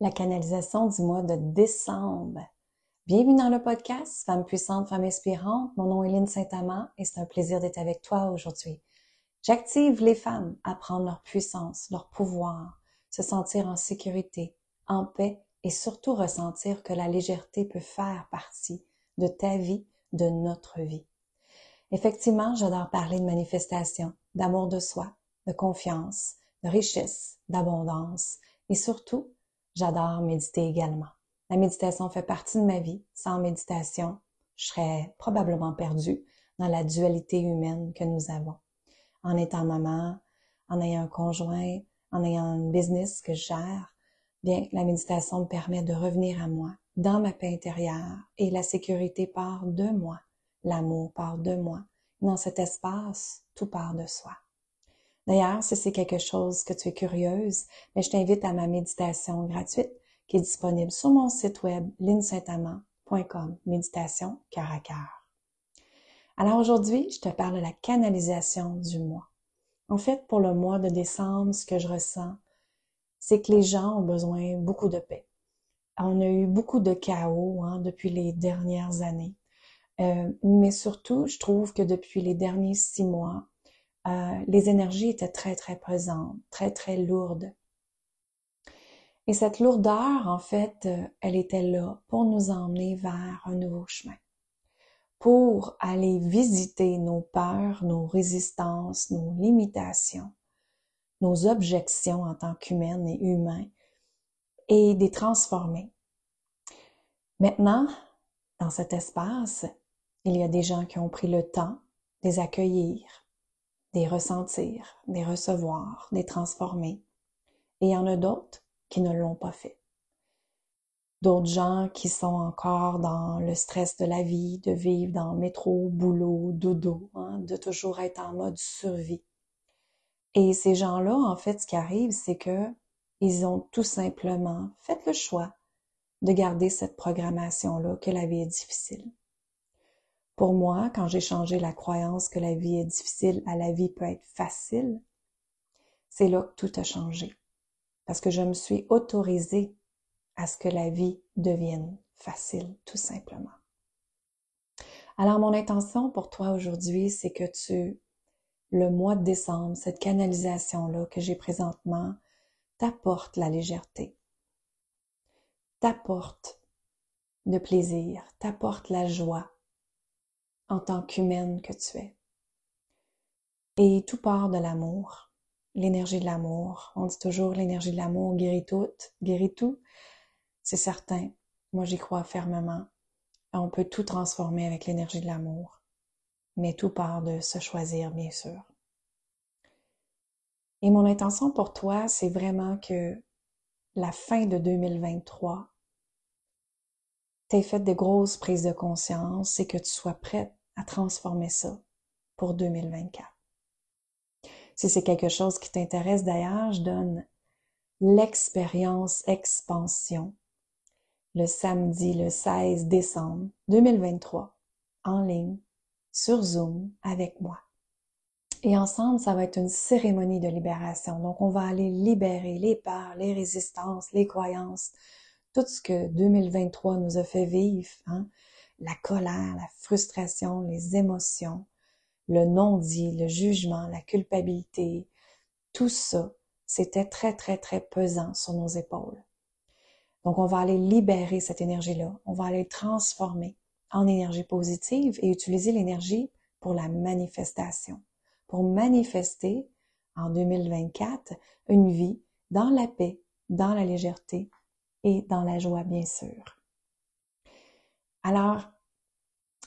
la canalisation du mois de décembre. Bienvenue dans le podcast Femme puissante, femme inspirante. Mon nom est Lynne Saint-Amand et c'est un plaisir d'être avec toi aujourd'hui. J'active les femmes à prendre leur puissance, leur pouvoir, se sentir en sécurité, en paix et surtout ressentir que la légèreté peut faire partie de ta vie, de notre vie. Effectivement, j'adore parler de manifestation, d'amour de soi, de confiance, de richesse, d'abondance et surtout J'adore méditer également. La méditation fait partie de ma vie. Sans méditation, je serais probablement perdue dans la dualité humaine que nous avons. En étant maman, en ayant un conjoint, en ayant un business que je gère, bien, la méditation me permet de revenir à moi, dans ma paix intérieure, et la sécurité part de moi, l'amour part de moi. Dans cet espace, tout part de soi. D'ailleurs, si c'est quelque chose que tu es curieuse, mais je t'invite à ma méditation gratuite qui est disponible sur mon site web linsaintamant.com, méditation cœur à cœur. Alors aujourd'hui, je te parle de la canalisation du mois. En fait, pour le mois de décembre, ce que je ressens, c'est que les gens ont besoin beaucoup de paix. On a eu beaucoup de chaos hein, depuis les dernières années. Euh, mais surtout, je trouve que depuis les derniers six mois, euh, les énergies étaient très, très présentes, très, très lourdes. Et cette lourdeur, en fait, euh, elle était là pour nous emmener vers un nouveau chemin, pour aller visiter nos peurs, nos résistances, nos limitations, nos objections en tant qu'humaines et humains, et les transformer. Maintenant, dans cet espace, il y a des gens qui ont pris le temps de les accueillir, des ressentir, des recevoir, des transformer. Et il y en a d'autres qui ne l'ont pas fait. D'autres gens qui sont encore dans le stress de la vie, de vivre dans métro, boulot, dodo, hein, de toujours être en mode survie. Et ces gens-là, en fait, ce qui arrive, c'est que ils ont tout simplement fait le choix de garder cette programmation-là que la vie est difficile. Pour moi, quand j'ai changé la croyance que la vie est difficile à la vie peut être facile, c'est là que tout a changé. Parce que je me suis autorisée à ce que la vie devienne facile, tout simplement. Alors, mon intention pour toi aujourd'hui, c'est que tu, le mois de décembre, cette canalisation-là que j'ai présentement, t'apporte la légèreté, t'apporte le plaisir, t'apporte la joie, en tant qu'humaine que tu es. Et tout part de l'amour, l'énergie de l'amour. On dit toujours l'énergie de l'amour guérit tout, guérit tout. C'est certain. Moi, j'y crois fermement. On peut tout transformer avec l'énergie de l'amour. Mais tout part de se choisir, bien sûr. Et mon intention pour toi, c'est vraiment que la fin de 2023 t'aies fait de grosses prises de conscience et que tu sois prête à transformer ça pour 2024. Si c'est quelque chose qui t'intéresse d'ailleurs, je donne l'expérience expansion le samedi le 16 décembre 2023 en ligne sur Zoom avec moi. Et ensemble, ça va être une cérémonie de libération. Donc, on va aller libérer les peurs, les résistances, les croyances, tout ce que 2023 nous a fait vivre, hein, la colère, la frustration, les émotions, le non-dit, le jugement, la culpabilité, tout ça, c'était très, très, très pesant sur nos épaules. Donc, on va aller libérer cette énergie-là. On va aller transformer en énergie positive et utiliser l'énergie pour la manifestation, pour manifester en 2024 une vie dans la paix, dans la légèreté et dans la joie, bien sûr. Alors,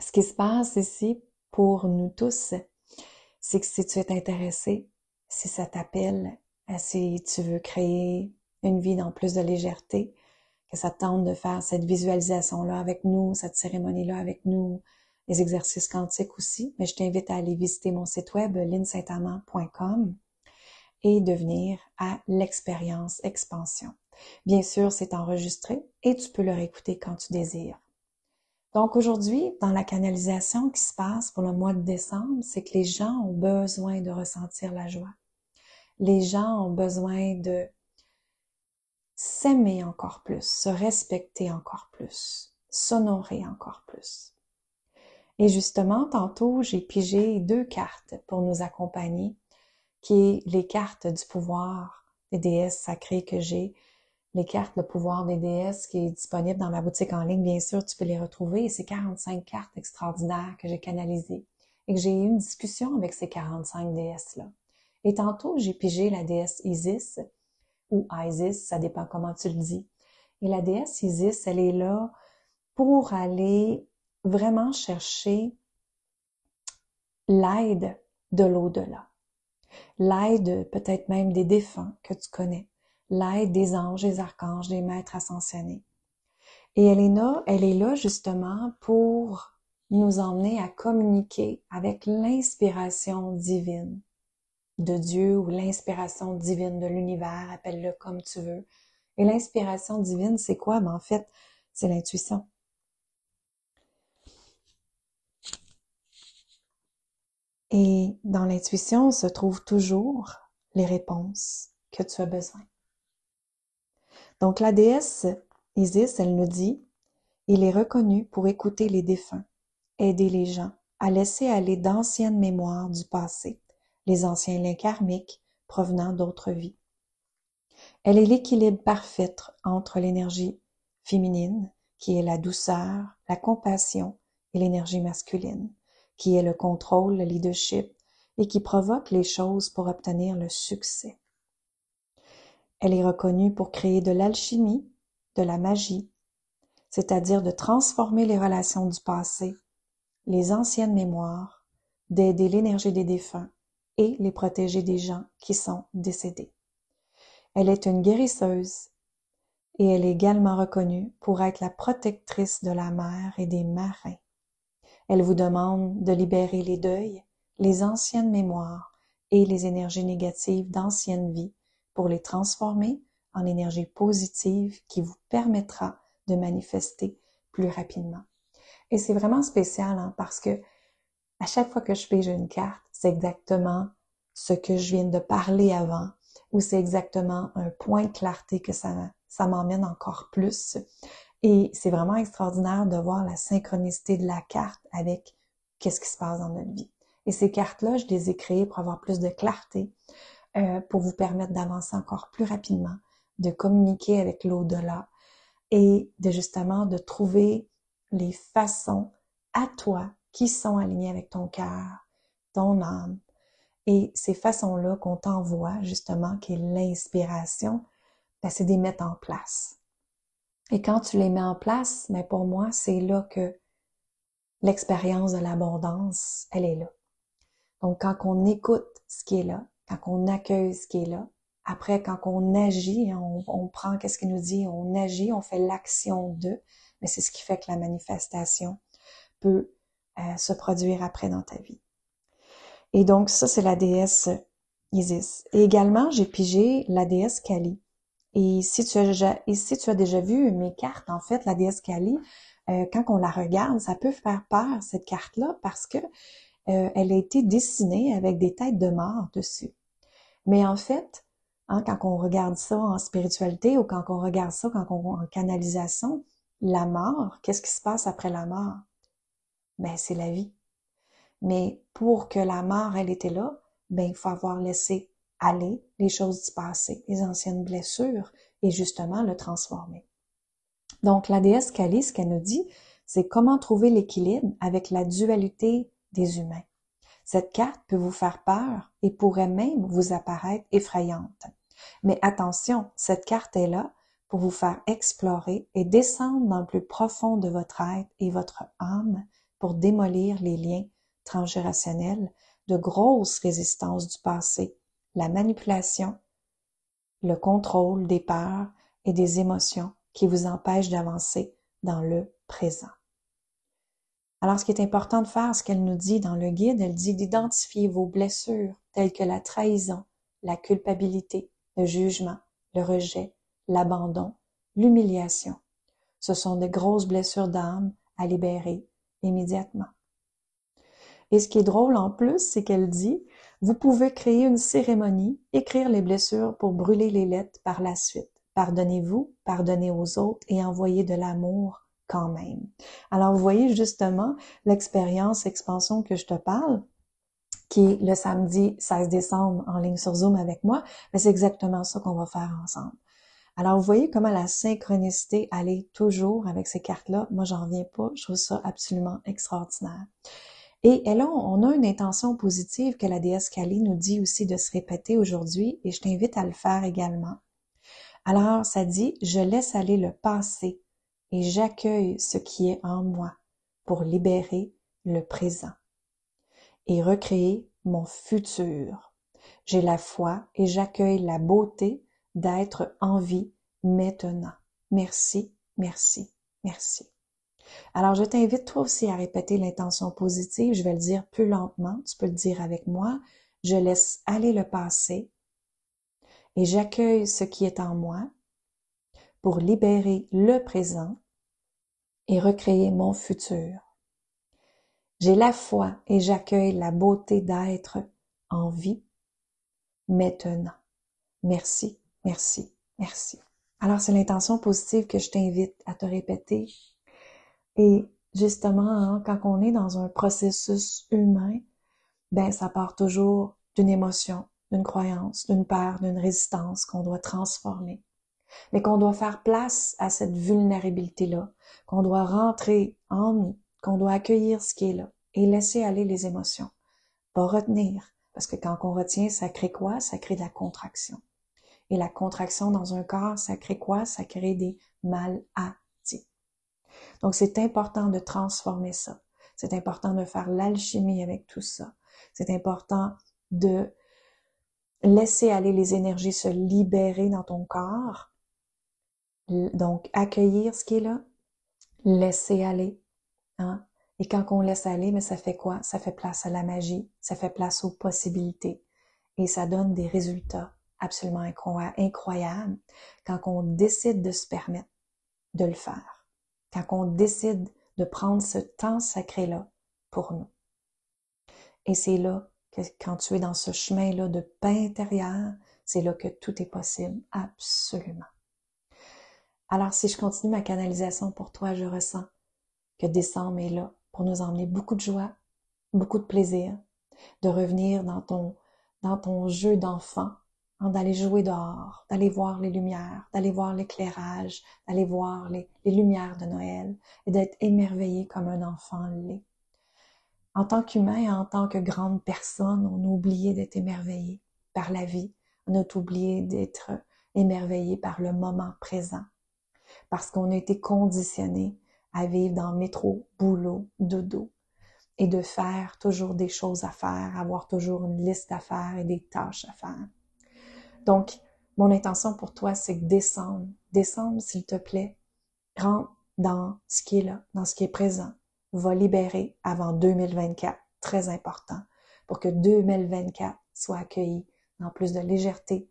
ce qui se passe ici pour nous tous, c'est que si tu es intéressé, si ça t'appelle, euh, si tu veux créer une vie dans plus de légèreté, que ça te tente de faire cette visualisation-là avec nous, cette cérémonie-là avec nous, les exercices quantiques aussi, mais je t'invite à aller visiter mon site web linsaintamant.com et de venir à l'expérience expansion. Bien sûr, c'est enregistré et tu peux le réécouter quand tu désires. Donc aujourd'hui, dans la canalisation qui se passe pour le mois de décembre, c'est que les gens ont besoin de ressentir la joie. Les gens ont besoin de s'aimer encore plus, se respecter encore plus, s'honorer encore plus. Et justement, tantôt, j'ai pigé deux cartes pour nous accompagner, qui est les cartes du pouvoir des déesses sacrées que j'ai, les cartes Le pouvoir des déesses qui est disponible dans ma boutique en ligne. Bien sûr, tu peux les retrouver. Et c'est 45 cartes extraordinaires que j'ai canalisées et que j'ai eu une discussion avec ces 45 déesses-là. Et tantôt, j'ai pigé la déesse Isis ou Isis, ça dépend comment tu le dis. Et la déesse Isis, elle est là pour aller vraiment chercher l'aide de l'au-delà, l'aide peut-être même des défunts que tu connais, l'aide des anges, des archanges, des maîtres ascensionnés. Et elle est là, elle est là justement pour nous emmener à communiquer avec l'inspiration divine de Dieu ou l'inspiration divine de l'univers, appelle-le comme tu veux. Et l'inspiration divine, c'est quoi? Ben, en fait, c'est l'intuition. Et dans l'intuition se trouvent toujours les réponses que tu as besoin. Donc la déesse Isis, elle nous dit, il est reconnu pour écouter les défunts, aider les gens à laisser aller d'anciennes mémoires du passé, les anciens liens karmiques provenant d'autres vies. Elle est l'équilibre parfait entre l'énergie féminine, qui est la douceur, la compassion, et l'énergie masculine, qui est le contrôle, le leadership et qui provoque les choses pour obtenir le succès. Elle est reconnue pour créer de l'alchimie, de la magie, c'est-à-dire de transformer les relations du passé, les anciennes mémoires, d'aider l'énergie des défunts et les protéger des gens qui sont décédés. Elle est une guérisseuse et elle est également reconnue pour être la protectrice de la mer et des marins. Elle vous demande de libérer les deuils, les anciennes mémoires et les énergies négatives d'anciennes vies pour les transformer en énergie positive qui vous permettra de manifester plus rapidement. Et c'est vraiment spécial hein, parce que à chaque fois que je fais une carte, c'est exactement ce que je viens de parler avant ou c'est exactement un point de clarté que ça, m'emmène encore plus. Et c'est vraiment extraordinaire de voir la synchronicité de la carte avec qu'est-ce qui se passe dans notre vie. Et ces cartes-là, je les ai pour avoir plus de clarté, euh, pour vous permettre d'avancer encore plus rapidement, de communiquer avec l'au-delà et de justement de trouver les façons à toi qui sont alignées avec ton cœur, ton âme. Et ces façons-là qu'on t'envoie justement, qui est l'inspiration, ben, c'est des mettre en place. Et quand tu les mets en place, mais pour moi, c'est là que l'expérience de l'abondance, elle est là. Donc, quand on écoute ce qui est là, quand on accueille ce qui est là, après, quand on agit, on, on prend qu'est-ce qu'il nous dit, on agit, on fait l'action de, mais c'est ce qui fait que la manifestation peut euh, se produire après dans ta vie. Et donc, ça, c'est la déesse Isis. Et également, j'ai pigé la déesse Kali. Et si tu as déjà, et si tu as déjà vu mes cartes, en fait, la déesse Kali, euh, quand on la regarde, ça peut faire peur, cette carte-là, parce que euh, elle a été dessinée avec des têtes de mort dessus. Mais en fait, hein, quand on regarde ça en spiritualité ou quand on regarde ça en canalisation, la mort, qu'est-ce qui se passe après la mort? Ben, c'est la vie. Mais pour que la mort, elle était là, ben, il faut avoir laissé aller les choses du passé, les anciennes blessures, et justement le transformer. Donc, la déesse Kali, ce qu'elle nous dit, c'est comment trouver l'équilibre avec la dualité des humains. Cette carte peut vous faire peur et pourrait même vous apparaître effrayante. Mais attention, cette carte est là pour vous faire explorer et descendre dans le plus profond de votre être et votre âme pour démolir les liens transgénérationnels de grosses résistances du passé la manipulation, le contrôle des peurs et des émotions qui vous empêchent d'avancer dans le présent. Alors, ce qui est important de faire, ce qu'elle nous dit dans le guide, elle dit d'identifier vos blessures telles que la trahison, la culpabilité, le jugement, le rejet, l'abandon, l'humiliation. Ce sont de grosses blessures d'âme à libérer immédiatement. Et ce qui est drôle en plus, c'est qu'elle dit vous pouvez créer une cérémonie, écrire les blessures pour brûler les lettres par la suite. pardonnez-vous, pardonnez aux autres et envoyez de l'amour quand même. Alors, vous voyez justement l'expérience expansion que je te parle, qui est le samedi 16 décembre en ligne sur Zoom avec moi, mais c'est exactement ça qu'on va faire ensemble. Alors, vous voyez comment la synchronicité allait toujours avec ces cartes-là. Moi, j'en reviens pas. Je trouve ça absolument extraordinaire. Et, là, on a une intention positive que la déesse Kali nous dit aussi de se répéter aujourd'hui et je t'invite à le faire également. Alors, ça dit, je laisse aller le passé et j'accueille ce qui est en moi pour libérer le présent et recréer mon futur. J'ai la foi et j'accueille la beauté d'être en vie maintenant. Merci, merci, merci. Alors, je t'invite toi aussi à répéter l'intention positive. Je vais le dire plus lentement. Tu peux le dire avec moi. Je laisse aller le passé et j'accueille ce qui est en moi pour libérer le présent et recréer mon futur. J'ai la foi et j'accueille la beauté d'être en vie maintenant. Merci, merci, merci. Alors, c'est l'intention positive que je t'invite à te répéter. Et justement, hein, quand on est dans un processus humain, ben, ça part toujours d'une émotion, d'une croyance, d'une peur, d'une résistance qu'on doit transformer. Mais qu'on doit faire place à cette vulnérabilité-là, qu'on doit rentrer en nous, qu'on doit accueillir ce qui est là et laisser aller les émotions. Pas retenir, parce que quand on retient, ça crée quoi? Ça crée de la contraction. Et la contraction dans un corps, ça crée quoi? Ça crée des maladies. Donc, c'est important de transformer ça. C'est important de faire l'alchimie avec tout ça. C'est important de laisser aller les énergies se libérer dans ton corps. Donc, accueillir ce qui est là, laisser aller. Hein? Et quand on laisse aller, mais ça fait quoi? Ça fait place à la magie, ça fait place aux possibilités. Et ça donne des résultats absolument incroyables quand on décide de se permettre de le faire. Quand on décide de prendre ce temps sacré-là pour nous. Et c'est là que quand tu es dans ce chemin-là de paix intérieure, c'est là que tout est possible, absolument. Alors si je continue ma canalisation pour toi, je ressens que décembre est là pour nous emmener beaucoup de joie, beaucoup de plaisir, de revenir dans ton, dans ton jeu d'enfant, hein, d'aller jouer dehors, d'aller voir les lumières, d'aller voir l'éclairage, d'aller voir les, les lumières de Noël et d'être émerveillé comme un enfant l'est. En tant qu'humain et en tant que grande personne, on a oublié d'être émerveillé par la vie. On a oublié d'être émerveillé par le moment présent. Parce qu'on a été conditionné à vivre dans métro, boulot, dodo et de faire toujours des choses à faire, avoir toujours une liste à faire et des tâches à faire. Donc, mon intention pour toi, c'est que descendre, descendre s'il te plaît, rentre dans ce qui est là, dans ce qui est présent, va libérer avant 2024, très important, pour que 2024 soit accueilli dans plus de légèreté,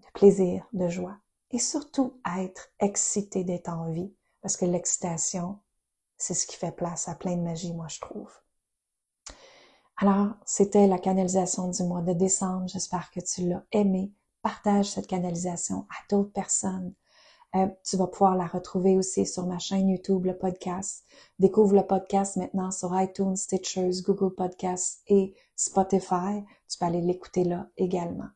de plaisir, de joie, et surtout être excité d'être en vie, parce que l'excitation, c'est ce qui fait place à plein de magie, moi, je trouve. Alors, c'était la canalisation du mois de décembre. J'espère que tu l'as aimé. Partage cette canalisation à d'autres personnes. Euh, tu vas pouvoir la retrouver aussi sur ma chaîne YouTube, le podcast. Découvre le podcast maintenant sur iTunes, Stitchers, Google Podcasts et Spotify. Tu peux aller l'écouter là également.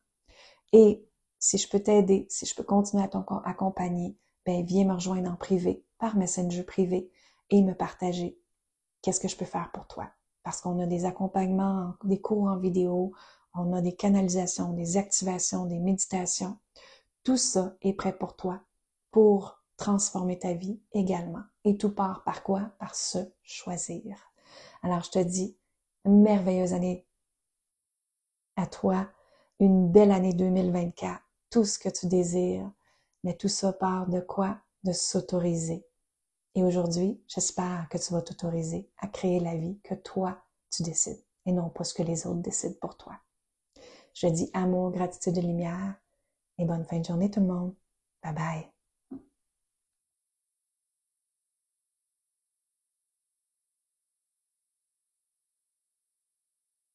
Et si je peux t'aider, si je peux continuer à t'accompagner, ben viens me rejoindre en privé, par Messenger privé et me partager qu'est-ce que je peux faire pour toi. Parce qu'on a des accompagnements, des cours en vidéo, on a des canalisations, des activations, des méditations. Tout ça est prêt pour toi pour transformer ta vie également. Et tout part par quoi? Par se choisir. Alors je te dis, merveilleuse année à toi, une belle année 2024, tout ce que tu désires, mais tout ça part de quoi? De s'autoriser. Et aujourd'hui, j'espère que tu vas t'autoriser à créer la vie que toi, tu décides et non pas ce que les autres décident pour toi. Je dis amour, gratitude et lumière et bonne fin de journée tout le monde. Bye bye.